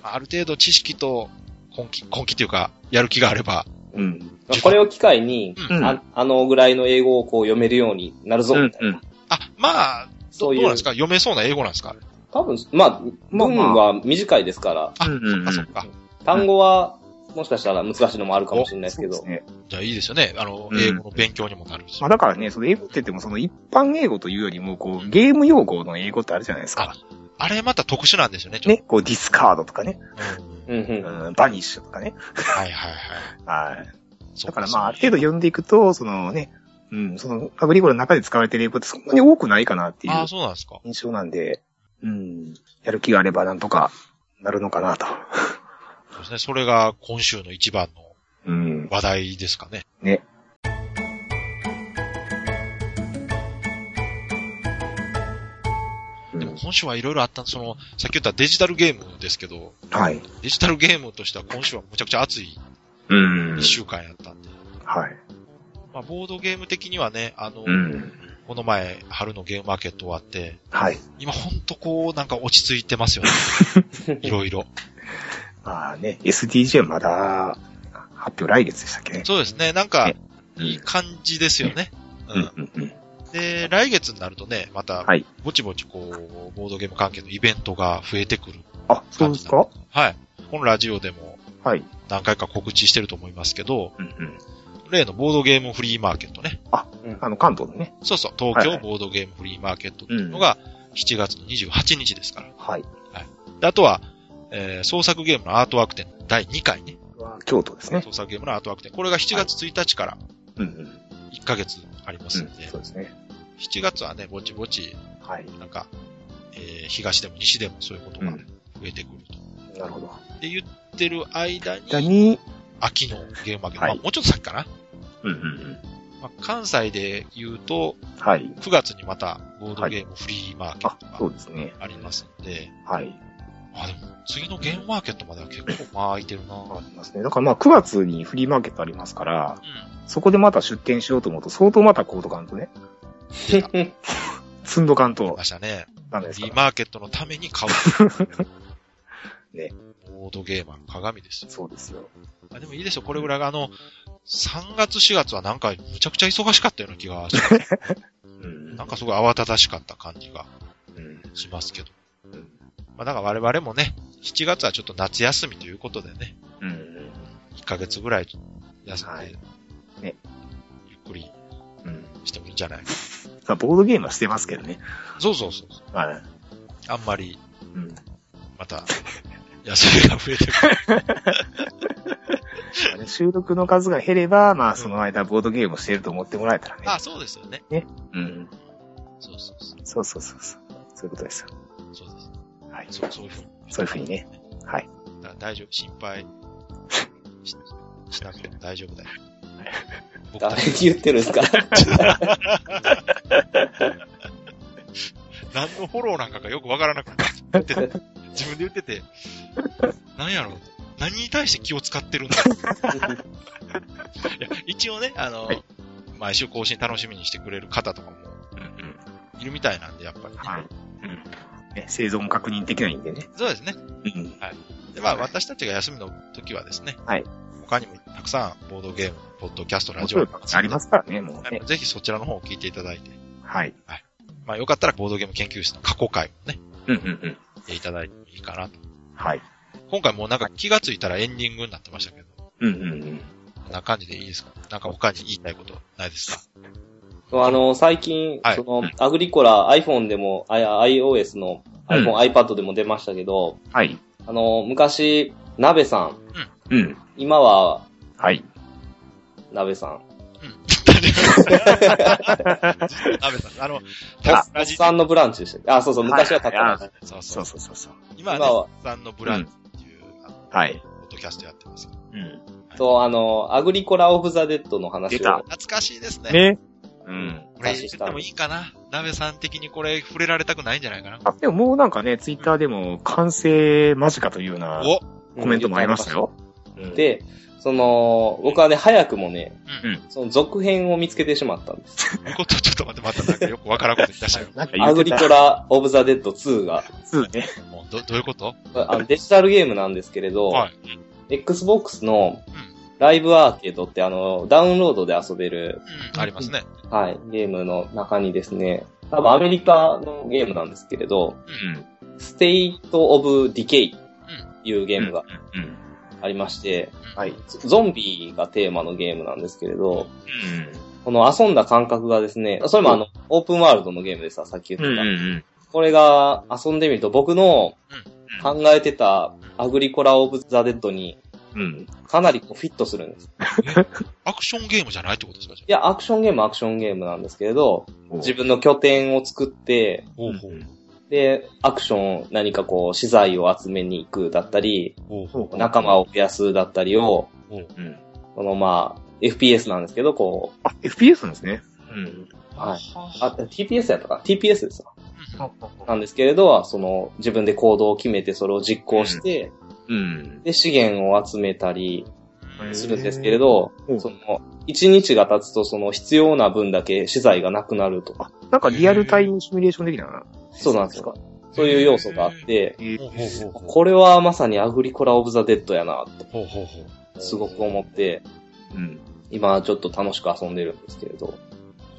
ある程度知識と根気、根気というか、やる気があれば、うん。これを機会に、うんうんああのぐらいの英語をこう読めるようになるぞ、みたいな。あ、まあ、どそういうどうなんですか？読めそうな英語なんですか？多分、まあ、まあ文は短いですから、あ、うんうんうんそっかそっか。単語は、もしかしたら難しいのもあるかもしれないですけど。ね。じゃあいいですよね。あの、うん英語の勉強にもなるし。まあだからね、その英語って言ってもその一般英語というよりも、こう、ゲーム用語の英語ってあるじゃないですか。あれまた特殊なんですよね、ね、こう、ディスカードとかね、と。うんうんうん。うん、バニッシュとかね。はいはいはい。はい。だからまあ、ある程度読んでいくと、そのね、うん、その、アグリコラの中で使われている英語ってそんなに多くないかなっていうああ、そうなんですか。印象なんで、うん、やる気があればなんとかなるのかなと。そうですね。それが今週の一番のうん、話題ですかね。ね。うん、でも今週はいろいろあった、その、さっき言ったデジタルゲームですけど、はい。デジタルゲームとしては今週はむちゃくちゃ熱いうん。一週間やったんで。はい。まあ、ボードゲーム的にはね、あの、うん。この前、春のゲームマーケット終わって、はい。今ほんとこう、なんか落ち着いてますよね。いろいろ。まあね、SDG はまだ、発表来月でしたっけね。そうですね。なんかね、いい感じですよね。ううんん。うんうん。で、来月になるとね、またはい、ぼちぼちこう、ボードゲーム関係のイベントが増えてくるあ、そうですか？はい。このラジオでもはい。何回か告知してると思いますけど、うんうん。例のボードゲームフリーマーケットね。あ、あの、関東のね。そうそう、東京はいはいボードゲームフリーマーケットっていうのが7月の28日ですから。はい。であとは、えー創作ゲームのアートワーク展第2回ね。京都ですね。創作ゲームのアートワーク展。これが7月1日からうんうん。1ヶ月ありますうんんで、そうですね。7月はね、ぼちぼち、はい。なんか、えー東でも西でもそういうことがうん。増えてくると。なるほど。って言ってる間に、秋のゲームマーケット、はいまあもうちょっと先かな。うんうんうん。まあ、関西で言うと、はい。9月にまたボードゲームフリーマーケあット、が。ありますんで、はい。あ、でも次のゲームマーケットまでは結構間空いてるなありますね。だからまあ9月にフリーマーケットありますから、うそこでまた出店しようと思うと相当またコード感とね、積んどかんとましたね。ダメですか？ら。フリーマーケットのために買う。ね。ボードゲーマーの鏡ですよ。そうですよ。あでもいいですよ。これぐらいが、あの、3月4月はなんか、むちゃくちゃ忙しかったような気がします。うん。なんかすごい慌ただしかった感じがうん。しますけど。うんまあ、だから我々もね、7月はちょっと夏休みということでね、うん。1ヶ月ぐらい休んで、はいねゆっくりうん。してもいいんじゃない？か。まあ、ボードゲームはしてますけどね。そうそうそう。はい。あんまり、うん。また、休みが増えてくる。まあね収録の数が減れば、まあその間ボードゲームをしてると思ってもらえたらね。あ、そうですよね。うん。そうそうそう。そうそうそうそう。そういうことですよ。そう。そう、いうふうに。そういうふうにね。はい。大丈夫、心配ししなくても大丈夫だよ。僕誰に言ってるんですか？何のフォローなんかがよくわからなくなって、自分で言ってて、何やろ？う何に対して気を使ってるんだ一応ね、あの、はい毎週更新楽しみにしてくれる方とかも。いるみたいなんで、やっぱりね。ね、生存確認できないんでね。そうですね。うん。で、まあ、私たちが休みの時はですね、はい。他にもたくさんボードゲーム、ポッドキャスト、ラジオありますからね、もうね。ぜひそちらの方を聞いていただいて、はい。まあ、よかったらボードゲーム研究室の過去回もね、うんうんうん。見ていただいてもいいかなと。はい。今回もうなんか気がついたらエンディングになってましたけど、うんうんうん。こんな感じでいいですか？なんか他に言いたいことないですか？あの、最近、はいその、アグリコラ iPhone でも、あいや iOS のうん iPhone、iPad でも出ましたけど、はい。あの、昔、鍋さん、うん。今は、はい。鍋さん。うん。鍋さん、あの、おタスラジおっさんのブランチでした。あ、そうそう、昔はタッカはいラジ。そうそ。そううそうそうそう。今はね、タスさんのブランチっていう、はい。ポッドキャストやってます。うん。と、あの、アグリコラ of the Dead の話出たを。懐かしいですね。ね。うん。これ言ってもいいかな鍋さん的にこれ触れられたくないんじゃないかなあ、でももうなんかね、ツイッターでも完成間近というようなおコメントもありましたよ。うん、で、その、僕はね、早くもね、うん。その続編を見つけてしまったんです。こと、ちょっと待って、またなんかよくわからんこと言い出したよ。なんか言アグリコラ of the Dead 2が、2ね。もう、ど、どういうこと？あのデジタルゲームなんですけれど、はい。Xbox のうん。Live Arcade ってあの、ダウンロードで遊べる、うん、ありますね。はい、ゲームの中にですね、多分アメリカのゲームなんですけれど、うん。 State of Decay っていうゲームがうん。ありまして、はい。ゾンビがテーマのゲームなんですけれど、うん。この遊んだ感覚がですね、それもあの、オープンワールドのゲームでさ、さっき言ってた。ん。これが遊んでみると僕の考えてたアグリコラ of the Dead にうん。かなりこうフィットするんです。アクションゲームじゃないってことですかいや、アクションゲームはアクションゲームなんですけれど、自分の拠点を作って、あほうほう。で、アクション何かこう資材を集めに行くだったり、ほうほう。仲間を増やすだったりを、ほう。うん。このまあ、FPS なんですけど、こあ、FPS なんですね。うん。う、はい。あ、TPS やったかな ?TPS ですわ。うんなんですけれど、その、自分で行動を決めてそれを実行して、うん。で、資源を集めたりうんするんですけれどその、1日が経つとその必要な分だけ資材がなくなるとか、なんかリアルタイムシミュレーション的な。そうなんですよ。そういう要素があって、えほうほうほうほう。これはまさにアグリコラ of the Dead やな、ほうほうほう。とすごく思って、うん。今ちょっと楽しく遊んでるんですけれど、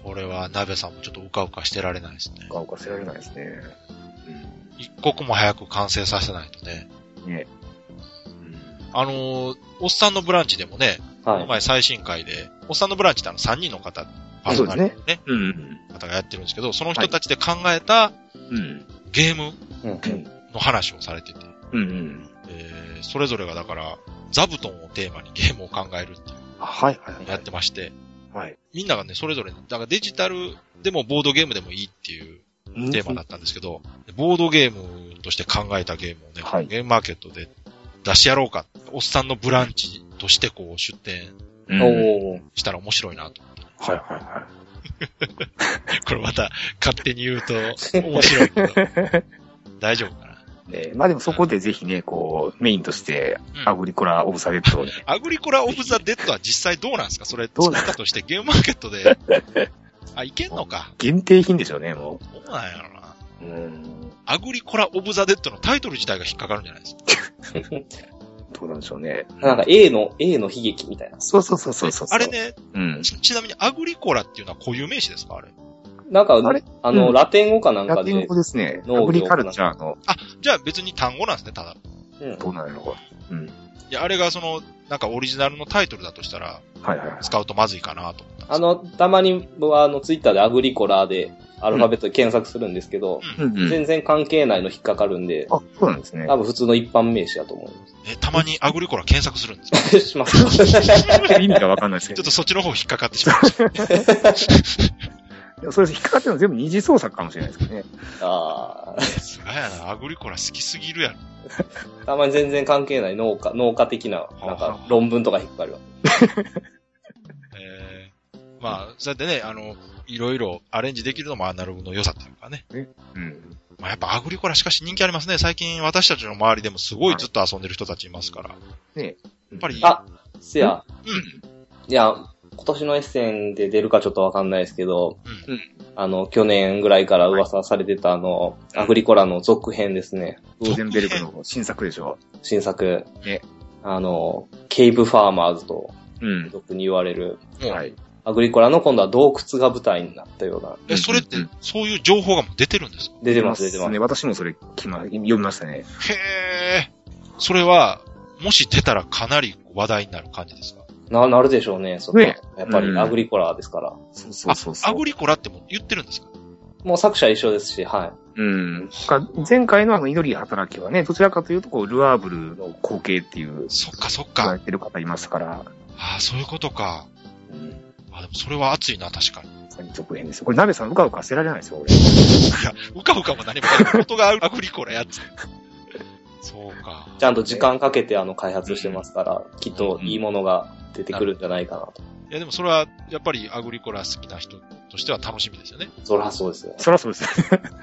これは、鍋さんもちょっとうかうかしてられないですね。顔かせられないですね。一刻も早く完成させないとね。うん。ね。あのーおっさんのブランチでもね、こはい。の前最新回で、おっさんのブランチってあの3人の方パーソナリティのね、うん。方がやってるんですけど、その人たちで考えたうん。ゲームの話をされてて、うん。うん。えー、それぞれがだから、座布団をテーマにゲームを考えるっていうはいはいのをやってまして、はい。みんながね、それぞれ、だからデジタルでもボードゲームでもいいっていうテーマだったんですけど、ボードゲームとして考えたゲームをね、はいゲームマーケットで出しやろうか。おっさんのブランチとしてこう出展うん。おー。したら面白いなと。はいはいは これまた勝手に言うと面白いけど、大丈夫かな？い。ねまあでもそこでぜひね、こう、メインとして、うんアグリコラ・オブ・サレットをね、アグリコラ of the Dead は実際どうなんですか？それどうな作ったとしてゲームマーケットで。あ、いけんのか。限定品でしょうね、もどうなんやろな。う。うん。アグリコラ of the Dead のタイトル自体が引っかかるんじゃないですか？どうなんでしょうね。なんか A の、A の悲劇みたいな。そうそうそうそうそう。あれ。ねうん。ち、ちなみにアグリコラっていうのは固有名詞ですか？あれ。なんか、あれ？あの、うんラテン語かなんかでラテン語、ですね。アグリカルチャーの、あ、じゃあ別に単語なんですね、ただ。うんどうなんやろう。うん。いや、あれがその、なんかオリジナルのタイトルだとしたら、はいはいはい。使うとまずいかなと思ったあの、たまに僕はあの、ツイッターでアグリコラでアルファベットで検索するんですけど、うんうん。全然関係ないの引っかかるんで、あ、そうなんですね。多分普通の一般名詞だと思いえ、たまにアグリコラ検索するんですか？ます。します。意味がわかんないですけどちょっと。そっちの方引っかかってしまいました。それ引っかかってるの全部二次創作かもしれないですけどね。あーすがやな、アグリコラ好きすぎるやろ。たまに全然関係ない農家、農家的な、なんか論文とか引っかかるわ。えー、まあ、そうやってね、あの、いろいろアレンジできるのもアナログの良さというかね。うん。まあ、やっぱアグリコラしかし人気ありますね。最近私たちの周りでもすごいずっと遊んでる人たちいますから。ねやっぱり、あ、せや、うん。いや、今年のエッセンで出るかちょっとわかんないですけど、うんあの、去年ぐらいから噂されてたあの、アグリコラの続編ですね。ローゼンベルクの新作でしょ。新作。ねあの、 Cave Farmers とうん。俗に言われる、はい。アグリコラの今度は洞窟が舞台になったような。え、それってうん、そういう情報がもう出てるんですか？出てます、出てますね。。私もそれ、きま、読みましたね。へえ。それは、もし出たらかなり話題になる感じですか？な、なるでしょうね、そこ。ねやっぱうんりアグリコラですから。そうそうそうそう。アグリコラってもう言ってるんですか？もう作者一緒ですし、はい。うん。か前回のあの、祈り働きはね、どちらかというと、こう、ルアーブルの後継っていう、そっかそっか。言われてる方いますから、ああ、そういうことか。うん。それは熱いな、確かに。続編ですよ。これ、鍋さん、うかうか捨てられないですよ、俺。いや、うかうかも何もない。元がアグリコラやつ。そうか。ちゃんと時間かけてあの開発してますから、きっといいものが出てくるんじゃないかなと。いや、でもそれは、やっぱりアグリコラ好きな人としては楽しみですよね。そらそうですよ。そりゃそうです。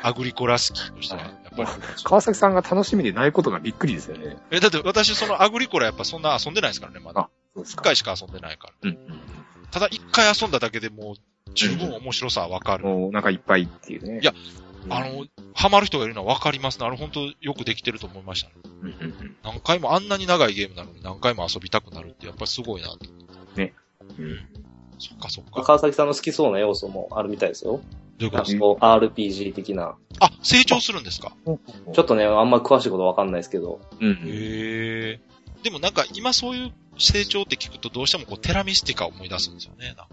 アグリコラ好きとしては、やっぱり。川崎さんが楽しみでないことがびっくりですよね。え、だって私そのアグリコラやっぱそんな遊んでないですからね、まだ。そうです一回しか遊んでないから。うん。ただ一回遊んだだけでもう十分面白さはわかる。もう、なんかいっぱいっていうね。いやうん、あの、ハマる人がいるのはわかりますね。あれ本当よくできてると思いましたね。うんうんうん何回もあんなに長いゲームなのに何回も遊びたくなるってやっぱりすごいなと。うんそっかそっか。川崎さんの好きそうな要素もあるみたいですよ。どういうこと？ですかこう RPG 的な。あ、成長するんですか？ちょっとね、あんま詳しいことわかんないですけど。うんうん。へえ。でもなんか今そういう成長って聞くとどうしてもこうテラミスティカを思い出すんですよね。なんか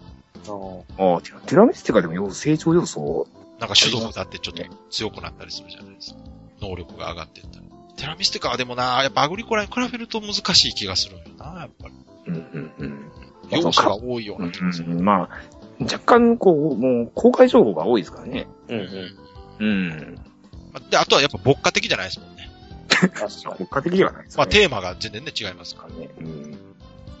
ああ、テラミスティカでも要成長要素？なんか種族だってちょっと強くなったりするじゃないですか。能力が上がっていったり。テラミスティカはでもな、やっぱアグリコラに比べると難しい気がするんよな、やっぱり。うんうんうん。要素が多いよううな気がする。ん、まあ、若干、こう、もう、公開情報が多いですからね。うんうん。うん。で、あとはやっぱ牧歌的じゃないですもん。国家的ではないですまあね。テーマが全然ね、違いますから。ね。うん。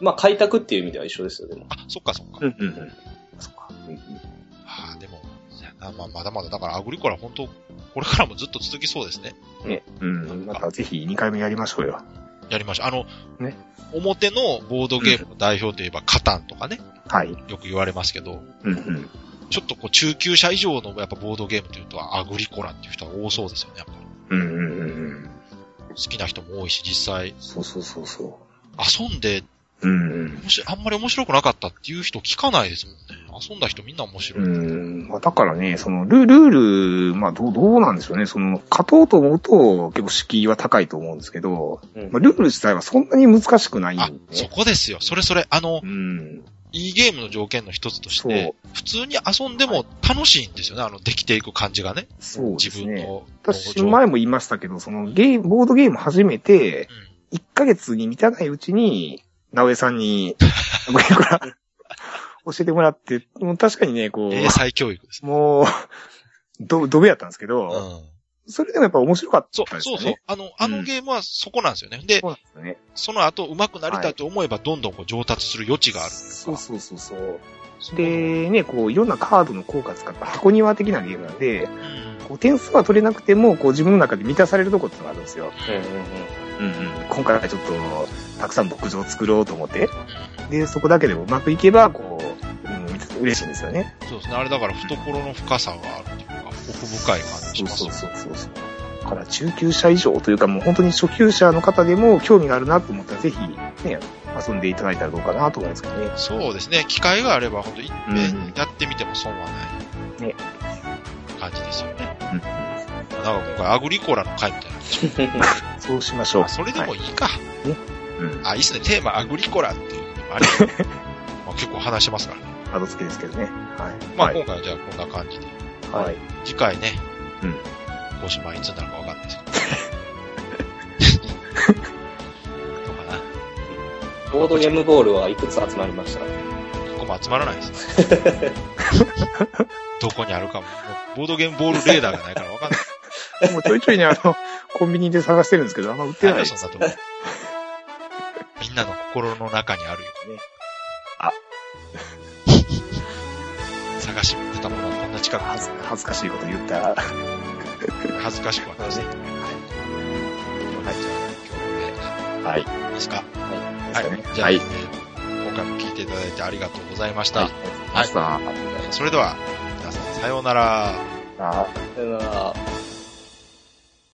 まあ開拓っていう意味では一緒ですよ、でも。あ、そっかそっか。うんうんうん。そっか。うんああ、でも、まあ、まだまだ、だからアグリコラ本当これからもずっと続きそうですね。うん。ね。うん。またぜひ2回目やりましょうよ。やりましょう。あの、ね表のボードゲームの代表といえば、カタンとかね、はい。よく言われますけど、うんうん。ちょっとこう中級者以上のやっぱボードゲームというとアグリコラっていう人が多そうですよね、やっぱり。うんうんうんうん。好きな人も多いし、実際、そうそうそうそ遊んで、う。うんあんまり面白くなかったっていう人聞かないですもんね。遊んだ人みんな面白うい。ん。まあ、だからね、その、ルルール、まあ、どう、どうなんでしょうね。その、勝とうと思うと、結構敷居は高いと思うんですけど、うんまあ、ルール自体はそんなに難しくないんあで、ね。そこですよ。それそれ、あのう、ん。いいゲームの条件の一つとして、普通に遊んでも楽しいんですよね。あの、できていく感じがね。そうで自すね。分の。私、前も言いましたけど、その、ゲーム、ボードゲーム始めて、1ヶ月に満たないうちに、直江さんに、ごめん、これ、教えてもらって、もう確かにね、こう英才教育です。もう、ど、どべやったんですけうど、ん。それでもやっぱ面白かっそう、たですよね。そうそう。あの、あのゲームはそこなんですよね。でそ、うなんですよね。その後上手くなりたいと思えばどんどんこう上達する余地がある。そうそうそうそう。で、ね、こう、いろんなカードの効果使った箱庭的なゲームなんで、うんこう点数は取れなくても、こう自分の中で満たされるとこってのがあるんですよ。うんうんうんうん。今回はちょっと、たくさん牧場を作ろうと思って、うんで、そこだけでもうまくいけば、こう、うん、嬉しいんですよね。そうですね。あれだから懐の深さがあるっていうか、奥深い感じしますよそうそうそうそう。だから中級者以上というかもう本当に初級者の方でも興味があるなと思ったらぜひね、遊んでいただいたらどうかなと思うんですけどね。そうですね。機会があれば、本当一うん遍やってみても損はない。ね感じですよね。うんなんか今回アグリコラの回みたいな。そうしましょう。あそれでもいいか。うん。あ、いいっすね。テーマアグリコラっていうのもあり。まあ結構話しますからね。後付けですけどね。はい。まあはい。今回はじゃあこんな感じで。はい。次回ね。うん。更新はいつになるかわかんないですけど。どうかな。ボードゲームボールはいくつ集まりました？ここも集まらないですね。どこにあるかも。もうボードゲームボールレーダーがないからわかんない。もうちょいちょいね、あの、コンビニで探してるんですけど、あんま売ってない。そんなとこ。みんなの心の中にあるよね。あ。探し出たものはこんな近くに恥ず恥ずかしいこと言ったら。恥ずかしくはないですね。はい。じゃあ、今日もね、はい。いいですかですかね。じゃあ、はい。えー今回も聞いていただいてありがとうございました。はい。ありがとうございました。それでは、皆さんさようなら。あさよなら